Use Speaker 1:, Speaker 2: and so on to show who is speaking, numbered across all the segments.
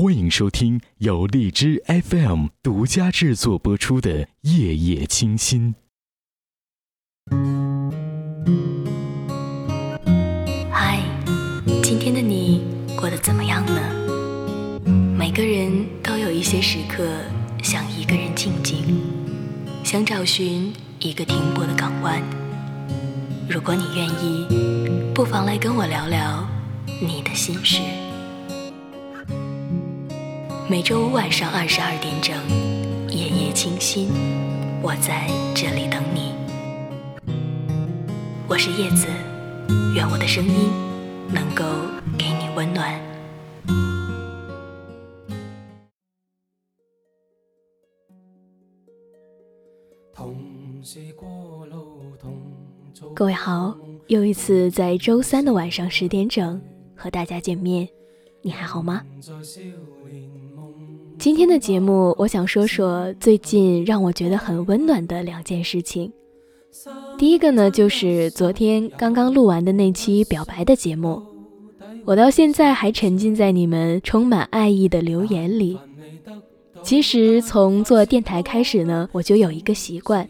Speaker 1: 欢迎收听由荔枝 FM 独家制作播出的《夜夜清心》。
Speaker 2: 嗨，今天的你过得怎么样呢？每个人都有一些时刻想一个人静静，想找寻一个停泊的港湾。如果你愿意，不妨来跟我聊聊你的心事。每周五晚上二十二点整，夜夜清心，我在这里等你。我是叶子，愿我的声音能够给你温暖。各位好，又一次在周三的晚上十点整和大家见面，你还好吗？今天的节目，我想说说最近让我觉得很温暖的两件事情。第一个呢，就是昨天刚刚录完的那期表白的节目，我到现在还沉浸在你们充满爱意的留言里。其实从做电台开始呢，我就有一个习惯，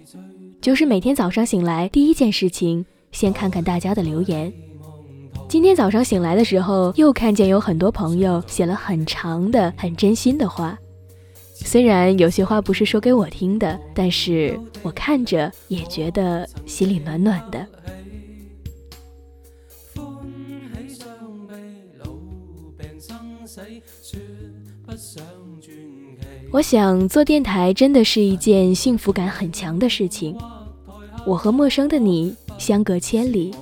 Speaker 2: 就是每天早上醒来第一件事情，先看看大家的留言。今天早上醒来的时候，又看见有很多朋友写了很长的、很真心的话。虽然有些话不是说给我听的，但是我看着也觉得心里暖暖的。我想做电台真的是一件幸福感很强的事情。我和陌生的你相隔千里。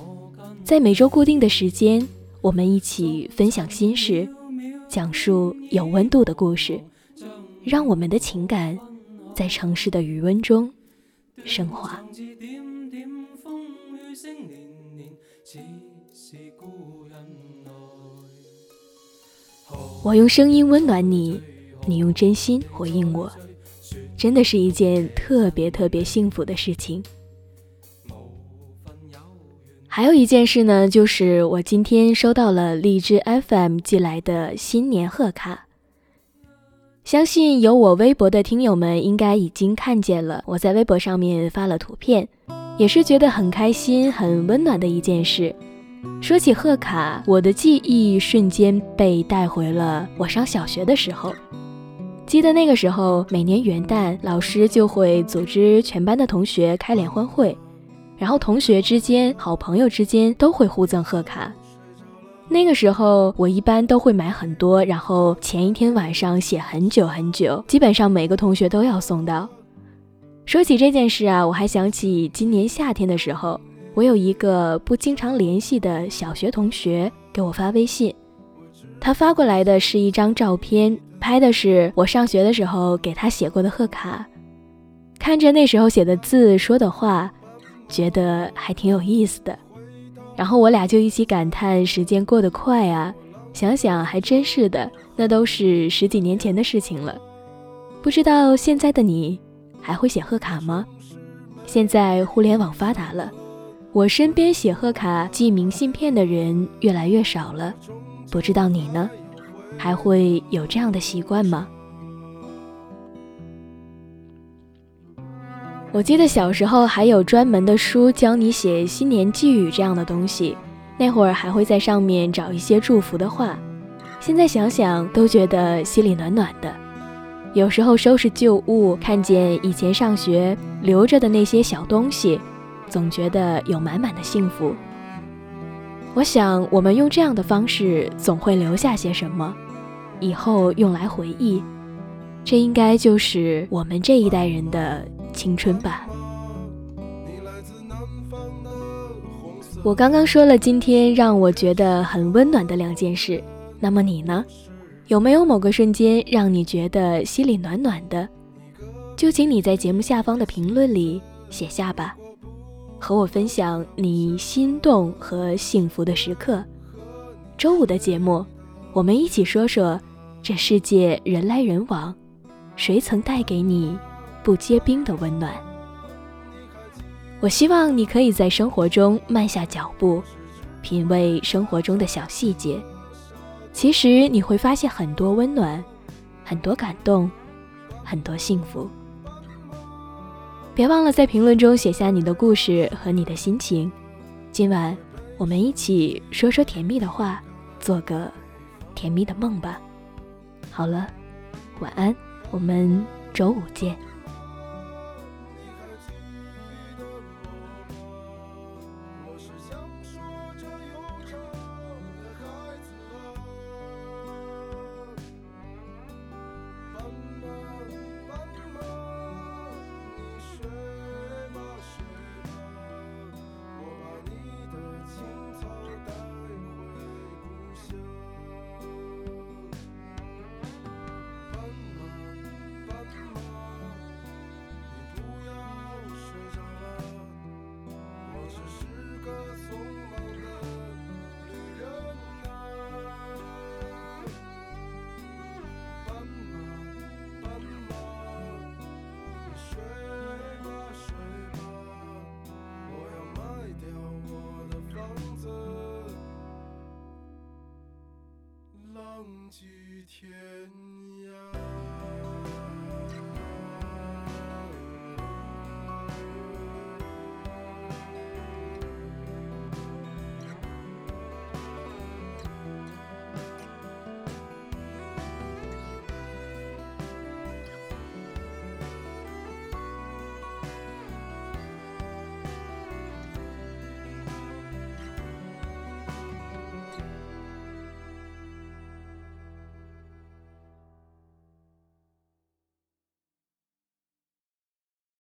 Speaker 2: 在每周固定的时间，我们一起分享心事，讲述有温度的故事，让我们的情感在城市的余温中升华。我用声音温暖你，你用真心回应我，真的是一件特别特别幸福的事情。还有一件事呢，就是我今天收到了荔枝 FM 寄来的新年贺卡。相信有我微博的听友们应该已经看见了，我在微博上面发了图片，也是觉得很开心、很温暖的一件事。说起贺卡，我的记忆瞬间被带回了我上小学的时候。记得那个时候，每年元旦，老师就会组织全班的同学开联欢会。然后同学之间、好朋友之间都会互赠贺卡。那个时候，我一般都会买很多，然后前一天晚上写很久很久，基本上每个同学都要送到。说起这件事啊，我还想起今年夏天的时候，我有一个不经常联系的小学同学给我发微信，他发过来的是一张照片，拍的是我上学的时候给他写过的贺卡，看着那时候写的字、说的话。觉得还挺有意思的，然后我俩就一起感叹时间过得快啊！想想还真是的，那都是十几年前的事情了。不知道现在的你还会写贺卡吗？现在互联网发达了，我身边写贺卡、寄明信片的人越来越少了。不知道你呢，还会有这样的习惯吗？我记得小时候还有专门的书教你写新年寄语这样的东西，那会儿还会在上面找一些祝福的话。现在想想都觉得心里暖暖的。有时候收拾旧物，看见以前上学留着的那些小东西，总觉得有满满的幸福。我想我们用这样的方式，总会留下些什么，以后用来回忆。这应该就是我们这一代人的。青春吧。我刚刚说了今天让我觉得很温暖的两件事，那么你呢？有没有某个瞬间让你觉得心里暖暖的？就请你在节目下方的评论里写下吧，和我分享你心动和幸福的时刻。周五的节目，我们一起说说这世界人来人往，谁曾带给你？不结冰的温暖。我希望你可以在生活中慢下脚步，品味生活中的小细节。其实你会发现很多温暖很多感动，很多幸福。别忘了在评论中写下你的故事和你的心情。今晚我们一起说说甜蜜的话，做个甜蜜的梦吧。好了，晚安，我们周五见。
Speaker 3: 浪迹天涯。